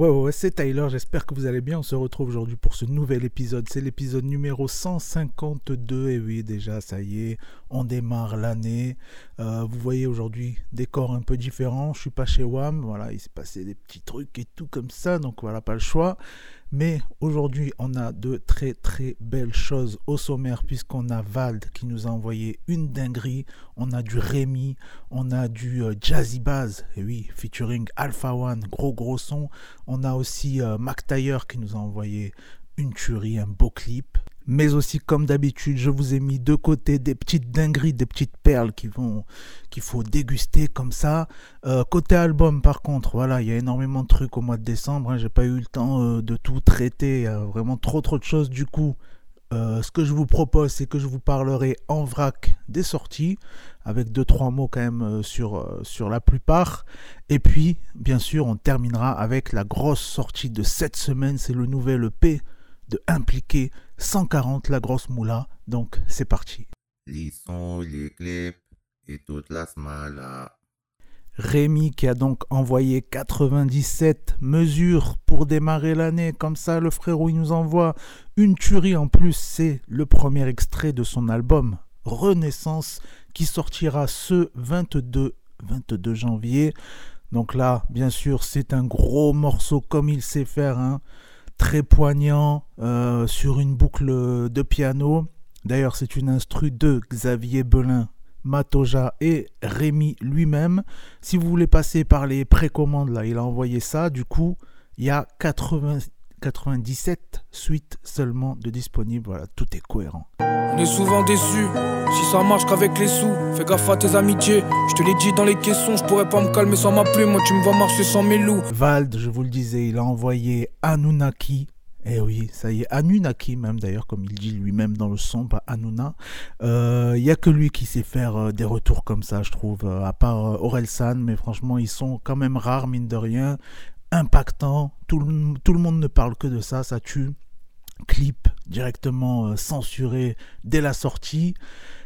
Ouais, ouais, c'est Tyler, j'espère que vous allez bien. On se retrouve aujourd'hui pour ce nouvel épisode. C'est l'épisode numéro 152. Et oui, déjà, ça y est, on démarre l'année. Euh, vous voyez aujourd'hui, décor un peu différent. Je suis pas chez WAM. Voilà, il s'est passé des petits trucs et tout comme ça. Donc voilà, pas le choix. Mais aujourd'hui, on a de très très belles choses au sommaire puisqu'on a Vald qui nous a envoyé une dinguerie. On a du Rémi, on a du euh, Jazzy Baz, et oui, featuring Alpha One, gros gros son. On a aussi euh, Mac Taylor qui nous a envoyé une tuerie, un beau clip. Mais aussi, comme d'habitude, je vous ai mis de côté des petites dingueries, des petites perles qui qu'il faut déguster comme ça. Euh, côté album, par contre, voilà, il y a énormément de trucs au mois de décembre. Hein, J'ai pas eu le temps euh, de tout traiter. A vraiment trop, trop de choses. Du coup, euh, ce que je vous propose, c'est que je vous parlerai en vrac des sorties, avec deux, trois mots quand même sur, sur la plupart. Et puis, bien sûr, on terminera avec la grosse sortie de cette semaine. C'est le nouvel EP de Impliqué 140 la grosse moula. Donc c'est parti. Les sons, les clips et toute la smala. Rémi qui a donc envoyé 97 mesures pour démarrer l'année. Comme ça, le frérot, il nous envoie une tuerie en plus. C'est le premier extrait de son album Renaissance qui sortira ce 22, 22 janvier. Donc là, bien sûr, c'est un gros morceau comme il sait faire. Hein très poignant euh, sur une boucle de piano. D'ailleurs, c'est une instru de Xavier Belin, Matoja et Rémi lui-même. Si vous voulez passer par les précommandes, là, il a envoyé ça. Du coup, il y a 80, 97 suites seulement de disponibles. Voilà, tout est cohérent. On est souvent déçus, si ça marche qu'avec les sous. Fais gaffe à tes amitiés, je te l'ai dit dans les caissons, je pourrais pas me calmer sans ma plume. Moi, tu me vois marcher sans mes loups. Vald, je vous le disais, il a envoyé Anunnaki. Eh oui, ça y est, Anunnaki même d'ailleurs, comme il dit lui-même dans le son, pas Anuna. Il euh, n'y a que lui qui sait faire euh, des retours comme ça, je trouve, euh, à part Orelsan, mais franchement, ils sont quand même rares, mine de rien impactant. Tout le, monde ne parle que de ça, ça tue. Clip directement euh, censuré dès la sortie.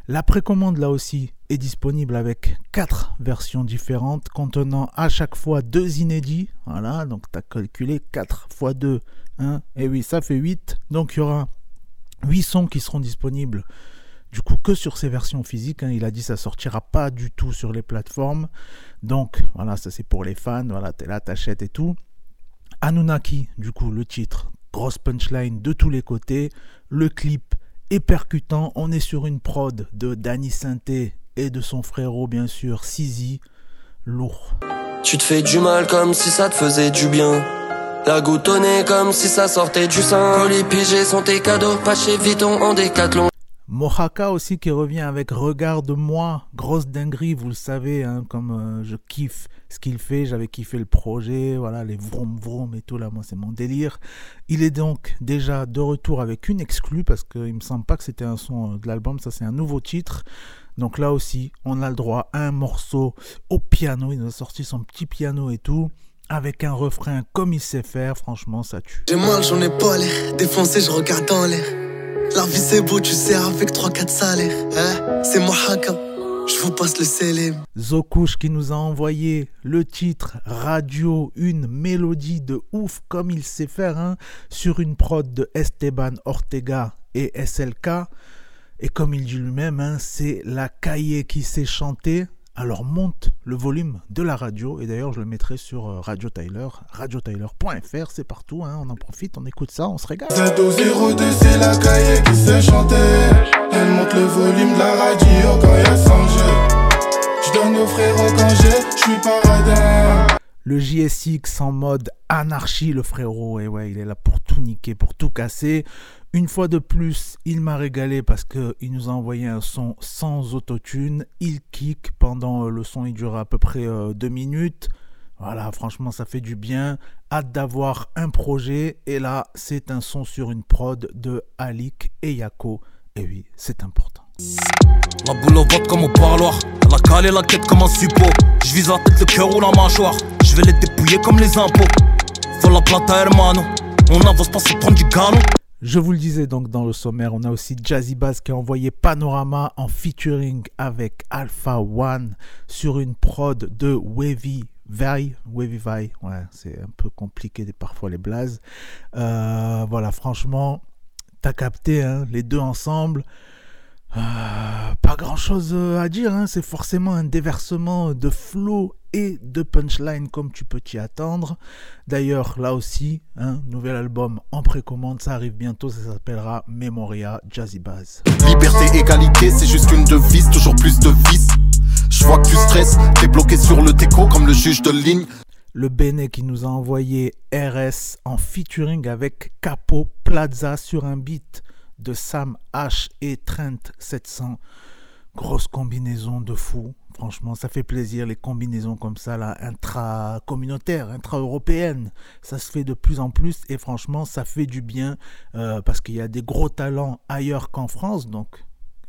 La précommande là aussi est disponible avec quatre versions différentes contenant à chaque fois deux inédits. Voilà, donc tu as calculé 4 fois 2. Hein, et oui, ça fait 8. Donc il y aura 8 sons qui seront disponibles du coup que sur ces versions physiques. Hein. il a dit ça sortira pas du tout sur les plateformes. Donc voilà, ça c'est pour les fans. Voilà, t'es là, t'achètes et tout. Anunnaki, du coup, le titre, grosse punchline de tous les côtés. Le clip est percutant. On est sur une prod de Danny Sainté et de son frérot, bien sûr, Sizi. Lourd. Tu te fais du mal comme si ça te faisait du bien. La goutonnée comme si ça sortait du sein. Les pigés sont tes cadeaux, pas chez Vuitton en décathlon. Mohaka aussi qui revient avec Regarde-moi, grosse dinguerie, vous le savez, hein, comme euh, je kiffe ce qu'il fait, j'avais kiffé le projet, voilà, les vroom vroom et tout là, moi c'est mon délire. Il est donc déjà de retour avec une exclue parce qu'il me semble pas que c'était un son euh, de l'album, ça c'est un nouveau titre. Donc là aussi, on a le droit à un morceau au piano, il a sorti son petit piano et tout avec un refrain comme il sait faire, franchement ça tue. J'ai mal, j'en ai pas l'air, défoncé, je regarde dans l'air. La vie c'est beau, tu sais, avec 3-4 salaires. Hein? C'est moi Je vous passe le célèbre. Zokouche qui nous a envoyé le titre Radio, une mélodie de ouf comme il sait faire, hein, sur une prod de Esteban Ortega et SLK. Et comme il dit lui-même, hein, c'est la cahier qui s'est chantée alors monte le volume de la radio et d'ailleurs je le mettrai sur euh, Radio Tyler, radiotyler.fr, c'est partout, hein, on en profite, on écoute ça, on se régale. Z02, c'est la cahier qui se chantait. Elle monte le volume de la radio quand y a 100 Je donne aux frérots quand j'ai, je suis paradin. Le JSX en mode anarchie, le frérot, et ouais, il est là pour tout niquer, pour tout casser. Une fois de plus, il m'a régalé parce qu'il nous a envoyé un son sans autotune. Il kick pendant le son, il dure à peu près euh, deux minutes. Voilà, franchement, ça fait du bien. Hâte d'avoir un projet. Et là, c'est un son sur une prod de Alik et Yako. Et oui, c'est important. Je vous le disais donc dans le sommaire, on a aussi Jazzy Bass qui a envoyé Panorama en featuring avec Alpha One sur une prod de Wavy Vai, Wavy Vai, ouais, c'est un peu compliqué parfois les blazes. Euh, voilà, franchement, t'as capté, hein, les deux ensemble. Euh, pas grand chose euh, à dire, hein, c'est forcément un déversement de flow et de punchline comme tu peux t'y attendre. D'ailleurs, là aussi, un hein, nouvel album en précommande, ça arrive bientôt, ça s'appellera Memoria Jazzy Bass. Liberté, égalité, c'est juste une devise, toujours plus de vis. Je vois que tu stresses, t'es bloqué sur le déco comme le juge de ligne. Le Béné qui nous a envoyé RS en featuring avec Capo Plaza sur un beat de Sam H et Trent 700. Grosse combinaison de fou. Franchement, ça fait plaisir les combinaisons comme ça, là, intra-communautaires, intra-européennes. Ça se fait de plus en plus et franchement, ça fait du bien euh, parce qu'il y a des gros talents ailleurs qu'en France. Donc,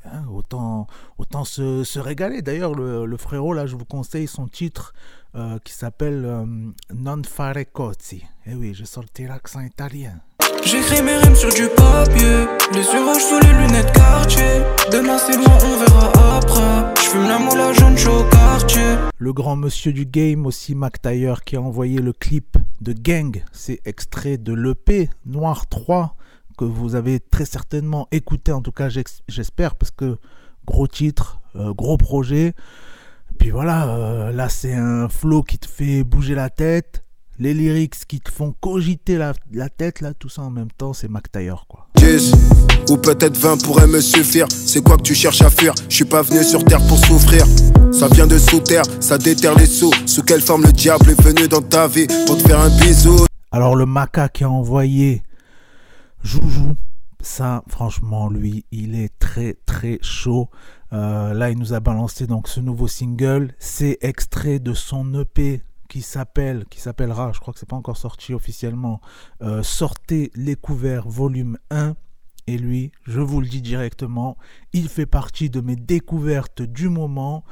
hein, autant, autant se, régaler. D'ailleurs, le, frérot, là, je vous conseille son titre euh, qui s'appelle euh, Non fare cozzi. Eh oui, je sorti l'accent italien. J'écris mes rimes sur du papier, les yeux rouges sous les lunettes quartier. Demain c'est loin, on verra après. J'fume la moula jaune chaud quartier. Le grand monsieur du game aussi, Mac qui a envoyé le clip de Gang. C'est extrait de l'EP Noir 3 que vous avez très certainement écouté, en tout cas j'espère, parce que gros titre, euh, gros projet. Puis voilà, euh, là c'est un flow qui te fait bouger la tête les lyrics qui te font cogiter la, tête, là, tout ça en même temps, c'est Mac Taylor, quoi. 10 ou peut-être 20 pourrait me suffire. C'est quoi que tu cherches à fuir? Je suis pas venu sur terre pour souffrir. Ça vient de sous terre, ça déterre les sous. Sous quelle forme le diable est venu dans ta vie pour te faire un bisou? Alors le maca qui a envoyé Joujou, ça, franchement, lui, il est très très chaud. Euh, là, il nous a balancé donc ce nouveau single. C'est extrait de son EP qui s'appelle, qui s'appellera, je crois que c'est pas encore sorti officiellement, euh, Sortez les couverts volume 1. Et lui, je vous le dis directement, il fait partie de mes découvertes du moment.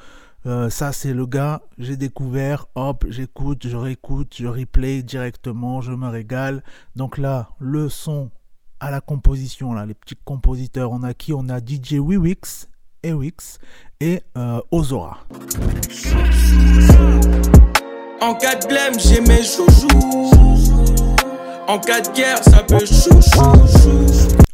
Euh, ça, c'est le gars, j'ai découvert, hop, j'écoute, je réécoute, je replay directement, je me régale. Donc là, le son à la composition, là, les petits compositeurs, on a qui? On a DJ Wiwix, Ewix et euh, Ozora. En cas de blême, j'ai mes. En cas de guerre, ça peut chouchou.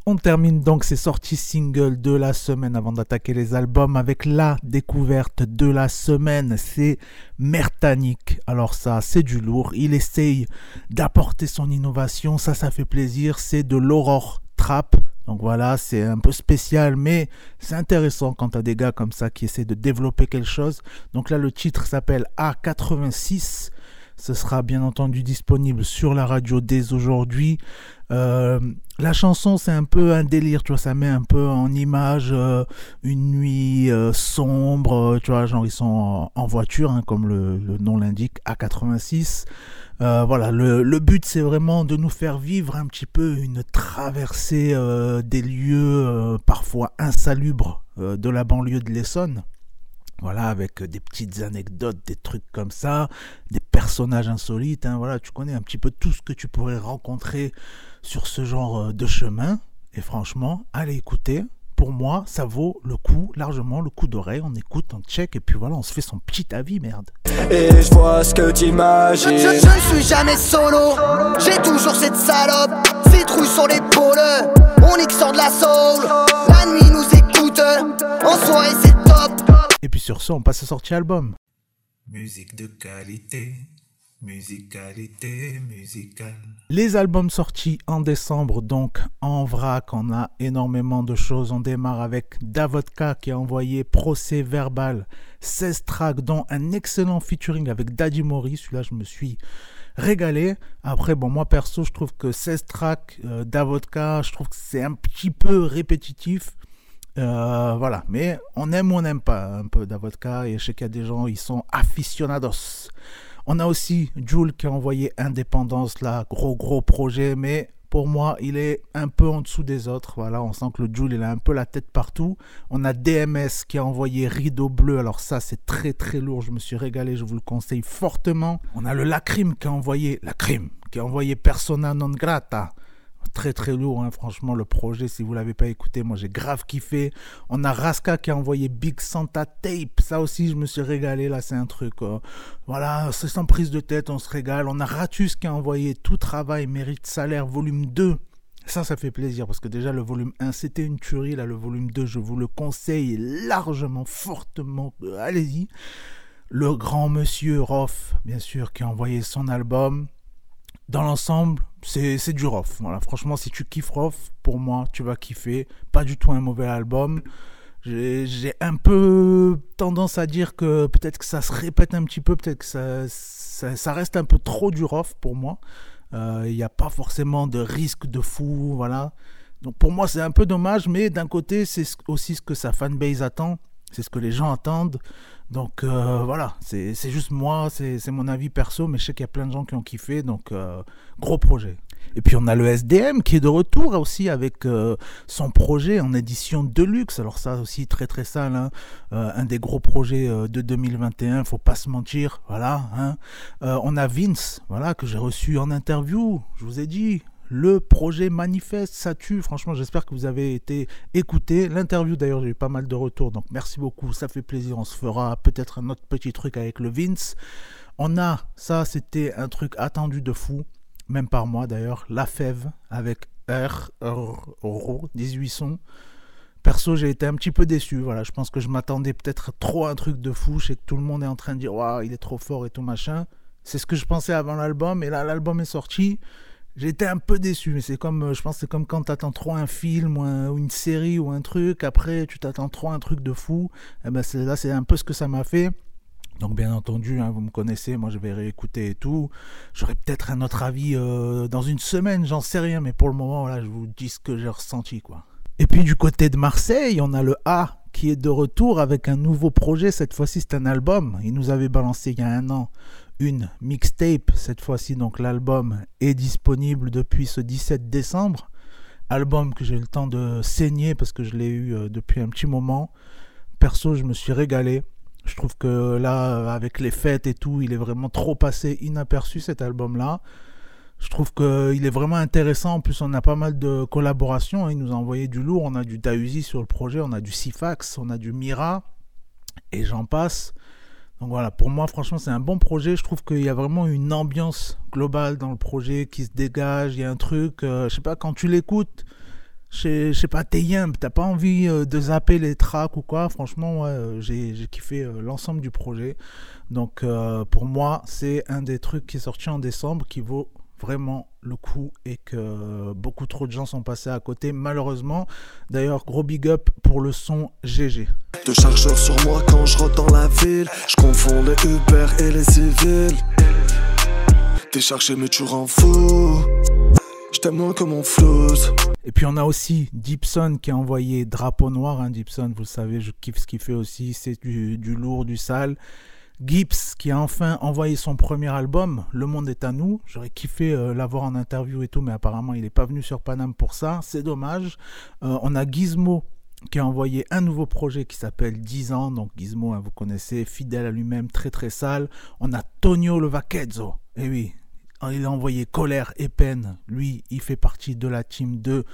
On termine donc ces sorties singles de la semaine avant d'attaquer les albums avec la découverte de la semaine. C'est Mertanic. Alors ça, c'est du lourd. Il essaye d'apporter son innovation. Ça, ça fait plaisir. C'est de l'aurore trap. Donc voilà, c'est un peu spécial, mais c'est intéressant quand tu as des gars comme ça qui essaient de développer quelque chose. Donc là, le titre s'appelle A86. Ce sera bien entendu disponible sur la radio dès aujourd'hui. Euh, la chanson, c'est un peu un délire, tu vois, ça met un peu en image euh, une nuit euh, sombre, tu vois, genre ils sont en, voiture, hein, comme le, le nom l'indique, A86. Euh, voilà, le, but c'est vraiment de nous faire vivre un petit peu une traversée des lieux parfois insalubres de la banlieue de l'Essonne. Voilà, avec des petites anecdotes, des trucs comme ça, des personnages insolites. Hein, voilà, tu connais un petit peu tout ce que tu pourrais rencontrer sur ce genre de chemin. Et franchement, allez écouter, pour moi, ça vaut le coup, largement le coup d'oreille. On écoute, on check et puis voilà, on se fait son petit avis, merde. Et je vois ce que t'imagines. Je, je, je, suis jamais solo, j'ai toujours cette salope. Citrouille sur l'épaule, on nique de la soul. La nuit nous écoute, en soirée c'est top. Et puis sur ce, on passe à sortie album. Musique de qualité. Musicalité musicale. Les albums sortis en décembre, donc en vrac, on a énormément de choses. On démarre avec Davodka qui a envoyé Procès Verbal, 16 tracks, dont un excellent featuring avec Daddy Mori. Celui-là, je me suis régalé. Après, bon, moi perso, je trouve que 16 tracks euh, Davodka, je trouve que c'est un petit peu répétitif. Euh, voilà, mais on aime ou on n'aime pas un peu Davodka. Et je sais qu'il y a des gens, ils sont aficionados. On a aussi Jules qui a envoyé Indépendance, là, gros gros projet, mais pour moi, il est un peu en dessous des autres. Voilà, on sent que le Jules, il a un peu la tête partout. On a DMS qui a envoyé Rideau Bleu. Alors ça, c'est très très lourd. Je me suis régalé, je vous le conseille fortement. On a le Lacrim qui a envoyé Lacrim, qui a envoyé Persona non grata. Très très lourd, hein, franchement, le projet, si vous l'avez pas écouté, moi j'ai grave kiffé. On a Raska qui a envoyé Big Santa Tape, ça aussi je me suis régalé, là c'est un truc. euh, voilà, c'est sans prise de tête, on se régale. On a Ratus qui a envoyé Tout travail mérite salaire, volume 2. Ça, ça fait plaisir parce que déjà le volume 1 c'était une tuerie, là le volume 2 je vous le conseille largement, fortement, allez-y. Le grand monsieur Roth, bien sûr, qui a envoyé son album dans l'ensemble, c'est du Roth. Voilà, franchement, si tu kiffes Roth, pour moi, tu vas kiffer. Pas du tout un mauvais album. J'ai un peu tendance à dire que peut-être que ça se répète un petit peu, peut-être que ça, ça, reste un peu trop du Roth pour moi. Euh, Il n'y a pas forcément de risque de fou, voilà. Donc pour moi, c'est un peu dommage, mais d'un côté, c'est ce- aussi ce que sa fanbase attend. C'est ce que les gens attendent. Donc euh, voilà, c'est juste moi, c'est mon avis perso, mais je sais qu'il y a plein de gens qui ont kiffé, donc euh, gros projet. Et puis on a le SDM qui est de retour aussi avec euh, son projet en édition deluxe. Alors ça aussi très très sale, hein. Un des gros projets de 2021, faut pas se mentir, voilà. hein. On a Vince, voilà que j'ai reçu en interview. Je vous ai dit, le projet manifeste, ça tue. Franchement, j'espère que vous avez été écouté. L'interview, d'ailleurs, j'ai eu pas mal de retours. Donc, merci beaucoup. Ça fait plaisir. On se fera peut-être un autre petit truc avec le Vince. On a, ça, c'était un truc attendu de fou. Même par moi, d'ailleurs. La Fève avec R, R, R, 18 sons. Perso, j'ai été un petit peu déçu. Voilà, je pense que je m'attendais peut-être trop à un truc de fou. Je sais que tout le monde est en train de dire, waouh, il est trop fort et tout machin. C'est ce que je pensais avant l'album. Et là, l'album est sorti. Été un peu déçu, mais c'est comme, euh, je pense, c'est comme quand t'attends trop un film ou, un- ou une série ou un truc. Après, tu t'attends trop un truc de fou. Et ben, c'est- là, c'est un peu ce que ça m'a fait. Donc, bien entendu, hein, vous me connaissez, moi, je vais réécouter et tout. J'aurai peut-être un autre avis euh, dans une semaine, j'en sais rien, mais pour le moment, là, je vous dis ce que j'ai ressenti, quoi. Et puis, du côté de Marseille, on a le A qui est de retour avec un nouveau projet. Cette fois-ci, c'est un album. Il nous avait balancé il y a un an une mixtape. Cette fois-ci, donc l'album est disponible depuis ce 17 décembre. Album que j'ai eu le temps de saigner parce que je l'ai eu euh, depuis un petit moment. Perso, je me suis régalé. Je trouve que là, avec les fêtes et tout, il est vraiment trop passé inaperçu cet album-là. Je trouve qu'il est vraiment intéressant. En plus, on a pas mal de collaborations. hein. Il nous a envoyé du lourd. On a du Dausi sur le projet, on a du Sifax, on a du Mira, et j'en passe. Donc voilà, pour moi, franchement, c'est un bon projet. Je trouve qu'il y a vraiment une ambiance globale dans le projet qui se dégage. Il y a un truc, euh, je sais pas, quand tu l'écoutes, je sais- pas, t'es yumb, t'as pas envie euh, de zapper les tracks ou quoi. Franchement, ouais, euh, j'ai kiffé l'ensemble du projet. Donc pour moi, c'est un des trucs qui est sorti en décembre qui vaut vraiment le coup et que beaucoup trop de gens sont passés à côté malheureusement. D'ailleurs, gros big up pour le son GG. Deux chargeurs sur moi quand je rentre dans la ville. Je confonds les Uber et les civils. T'es chargé mais tu rends fou. Je t'aime moins que mon flouze. Et puis on a aussi Gibson qui a envoyé Drapeau Noir. Hein, Gibson, vous le savez, je kiffe ce qu'il fait aussi. C'est du, du lourd, du sale. Gibbs qui a enfin envoyé son premier album, Le Monde est à nous. J'aurais kiffé euh, l'avoir en interview et tout, mais apparemment il n'est pas venu sur Paname pour ça. C'est dommage. Euh, on a Gizmo qui a envoyé un nouveau projet qui s'appelle 10 ans. Donc Gizmo, hein, vous connaissez, fidèle à lui-même, très très sale. On a Tonio Levacchezzo. Et oui, il a envoyé Colère et Peine. Lui, il fait partie de la team de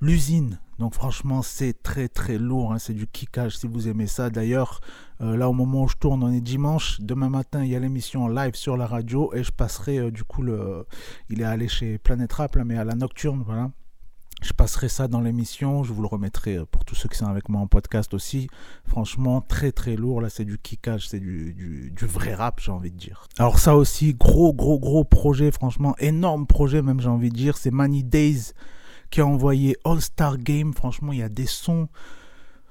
l'usine. Donc franchement, c'est très très lourd. hein. C'est du kickage si vous aimez ça. D'ailleurs, euh, là au moment où je tourne, on est dimanche. Demain matin, il y a l'émission live sur la radio et je passerai euh, du coup le. Il est allé chez Planet Rap là, mais à la nocturne, voilà. Je passerai ça dans l'émission, je vous le remettrai euh, pour tous ceux qui sont avec moi en podcast aussi. Franchement, très très lourd. Là, c'est du kickage, c'est du, du, du vrai rap, j'ai envie de dire. Alors, ça aussi, gros gros gros projet, franchement, énorme projet, même j'ai envie de dire. C'est Money Days qui a envoyé All Star Game. Franchement, il y a des sons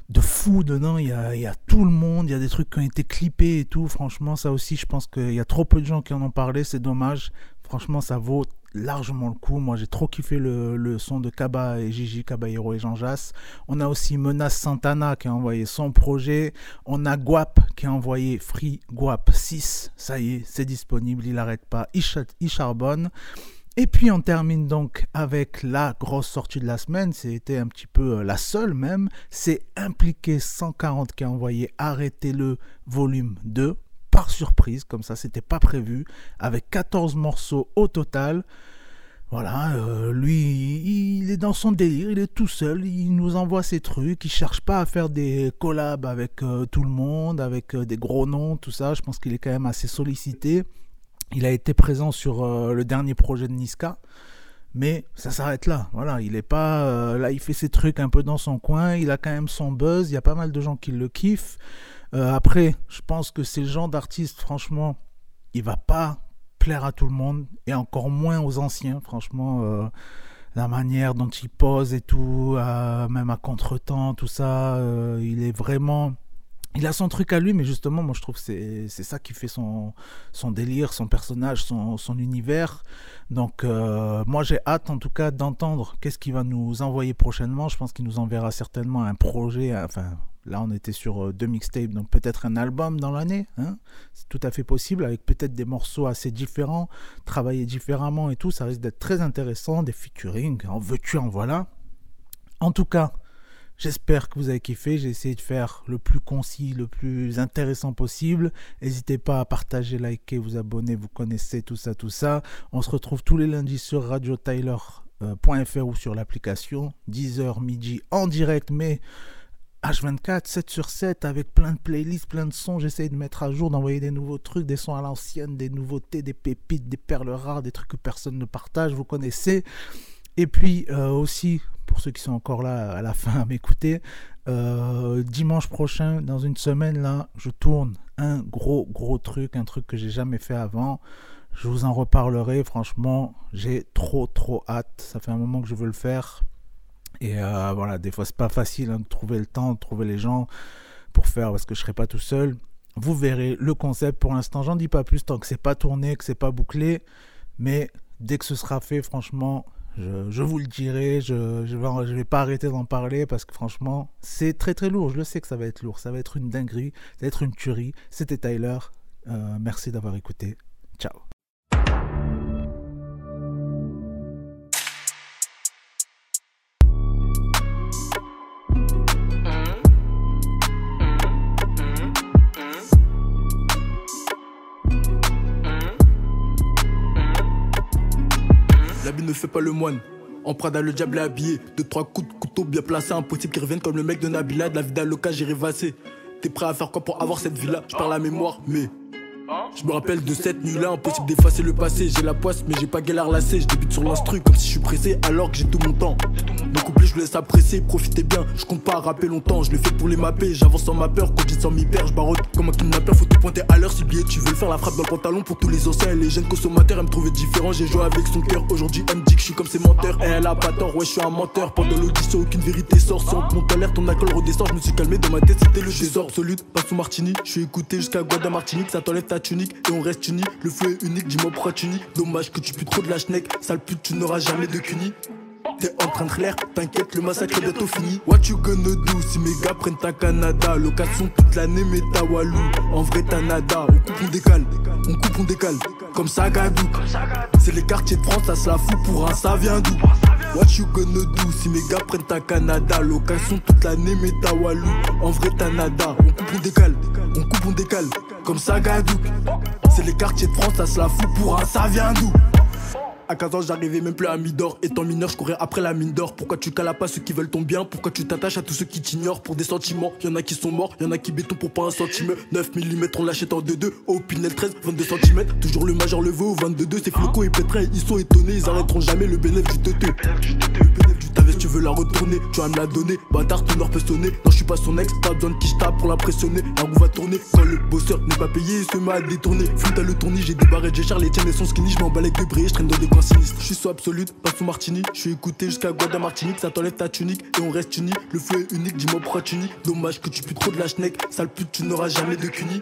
de fou dedans. Il y, a, tout le monde. Il y a des trucs qui ont été clippés et tout. Franchement, ça aussi, je pense qu'il y a trop peu de gens qui en ont parlé. C'est dommage. Franchement, ça vaut largement le coup. Moi, j'ai trop kiffé le, son de Kaba et Gigi, Caballero et Jean Jass. On a aussi Menace Santana qui a envoyé son projet. On a Guap qui a envoyé Free Guap 6. Ça y est, c'est disponible. Il n'arrête pas. Il charbonne. Et puis on termine donc avec la grosse sortie de la semaine, c'était un petit peu euh, la seule même, c'est Impliqué 140 qui a envoyé Arrêtez-le volume 2 par surprise, comme ça c'était pas prévu, avec 14 morceaux au total. Voilà, euh, lui, il est dans son délire, il est tout seul, il nous envoie ses trucs, il cherche pas à faire des collabs avec euh, tout le monde, avec des gros noms, tout ça. Je pense qu'il est quand même assez sollicité. Il a été présent sur le dernier projet de Niska, mais ça s'arrête là. Voilà, il est pas là, il fait ses trucs un peu dans son coin, il a quand même son buzz, il y a pas mal de gens qui le kiffent. après, je pense que c'est le genre d'artiste, franchement, il va pas plaire à tout le monde et encore moins aux anciens, franchement. Euh, la manière dont il pose et tout, euh, même à contre-temps, tout ça, euh, il est vraiment. Il a son truc à lui, mais justement, moi je trouve que c'est ça qui fait son, délire, son personnage, son, univers. Donc, moi j'ai hâte en tout cas d'entendre qu'est-ce qu'il va nous envoyer prochainement. Je pense qu'il nous enverra certainement un projet, enfin Là, on était sur euh, deux mixtapes, donc peut-être un album dans l'année. Hein c'est tout à fait possible, avec peut-être des morceaux assez différents, travaillés différemment et tout. Ça risque d'être très intéressant, des featuring, en veux-tu, en voilà. En tout cas, j'espère que vous avez kiffé. J'ai essayé de faire le plus concis, le plus intéressant possible. N'hésitez pas à partager, liker, vous abonner, vous connaissez tout ça, tout ça. On se retrouve tous les lundis sur radiotyler.fr ou sur l'application 10h midi en direct, mais H24, 7 sur 7, avec plein de playlists, plein de sons. J'essaye de mettre à jour, d'envoyer des nouveaux trucs, des sons à l'ancienne, des nouveautés, des pépites, des perles rares, des trucs que personne ne partage, vous connaissez. Et puis euh, aussi, pour ceux qui sont encore là à la fin à m'écouter, euh, dimanche prochain, dans une semaine, là, je tourne un gros, gros truc, un truc que j'ai jamais fait avant. Je vous en reparlerai. Franchement, j'ai trop, trop hâte. Ça fait un moment que je veux le faire. Et euh, voilà, des fois, c'est pas facile hein, de trouver le temps, de trouver les gens pour faire parce que je serai pas tout seul. Vous verrez le concept. Pour l'instant, j'en dis pas plus tant que c'est pas tourné, que c'est pas bouclé. Mais dès que ce sera fait, franchement, je, vous le dirai. Je, je vais pas arrêter d'en parler parce que franchement, c'est très très lourd. Je le sais que ça va être lourd. Ça va être une dinguerie. Ça va être une tuerie. C'était Tyler. Euh, merci d'avoir écouté. Ciao. Ne fait pas le moine. En Prada, le diable est habillé. Deux, trois coups de couteau bien placés. Impossible qu'ils reviennent comme le mec de Nabila. De la vie d'Aloca, j'ai rêvassé. T'es prêt à faire quoi pour avoir cette vie-là Je parle la mémoire, mais je me rappelle de cette nuit-là, impossible d'effacer le passé. J'ai la poisse, mais j'ai pas galère lassé. Je débute sur l'instru comme si je suis pressé, alors que j'ai tout mon temps. Mon couplet, je vous laisse apprécier, profitez bien. Je compte pas rapper longtemps, je le fais pour les mapper. J'avance sans ma peur, quand j'ai sans m'y perdre, je barote comme un kidnappeur. Faut tout pointer à l'heure si billet tu veux le faire. La frappe dans le pantalon pour tous les anciens et les jeunes consommateurs. Elle me trouvait différent, j'ai joué avec son cœur. Aujourd'hui, elle me dit que je suis comme ses menteurs. Et elle a pas tort, ouais, je suis un menteur. Pendant l'audition, aucune vérité sort. Sans mon alerte, ton alcool redescend. Je me suis calmé dans ma tête, c'était le désordre absolu. Pas sous Martini, je suis écouté jusqu'à Guada Martinique. Ça t'enlève ta et on reste le flou est unique, dis-moi pourquoi tu nies. Dommage que tu pues trop de la schneck, sale pute, tu n'auras jamais de cuni. T'es en train de l'air, t'inquiète, le massacre est bientôt fini. What you gonna do si mes gars prennent ta Canada? Location toute l'année, mais ta Walou. En vrai, t'as nada. On coupe, on décale. On coupe, on décale. Comme ça, Gadou. C'est les quartiers de France, ça se la fout pour un, ça vient d'où? What you gonna do si mes gars prennent ta Canada? Location toute l'année, mais ta Walou. En vrai, t'as nada. On coupe, on décale. On coupe, on décale. Comme ça, Gadou. C'est les quartiers de France, ça se la fout pour un, ça vient d'où? À 15 ans, j'arrivais même plus à Midor. Étant mineur, je courais après la mine d'or. Pourquoi tu cales pas ceux qui veulent ton bien? Pourquoi tu t'attaches à tous ceux qui t'ignorent? Pour des sentiments Y'en a qui sont morts, y'en a qui béton pour pas un centime. 9 mm, on l'achète en 2-2. Au Pinel 13, 22 cm. Toujours le major le au 22-2. C'est flocos et pétrins, ils sont étonnés. Ils arrêteront jamais le bénéfice du teuté. Le du tu veux la retourner, tu vas me la donner. Bâtard, ton or peut sonner. Non, je suis pas son ex, pas besoin de qui je pour l'impressionner. La roue va tourner. Quand le bosseur n'est pas payé, il se met à détourner. À le tournis, j'ai débarré, j'ai les tiens, mais son skinny. Je m'emballe avec de je traîne dans des coins sinistres. Je suis absolute, pas sous Martini. Je suis écouté jusqu'à Guada Martinique, ça t'enlève ta tunique et on reste uni. Le feu est unique, dis-moi pourquoi tu. Dommage que tu pues trop de la schneck, sale pute, tu n'auras jamais de cuni.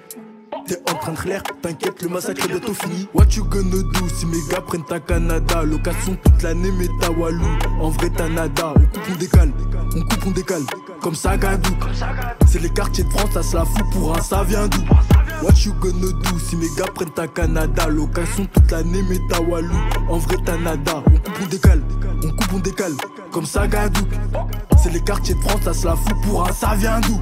T'es en train de l'air, t'inquiète, le massacre est bientôt fini. What you gonna do si mes gars prennent ta Canada? Location toute l'année, mais ta Walou. En vrai, t'as nada. On coupe, on décale. On coupe, on décale. Comme ça, Gadou. C'est les quartiers de France, ça se la fout pour un, ça vient d'où? What you gonna do si mes gars prennent ta Canada? Location toute l'année, mais ta Walou. En vrai, t'as nada. On coupe, on décale. On coupe, on décale. Comme ça, Gadou. C'est les quartiers de France, ça se la fout pour un, ça vient d'où?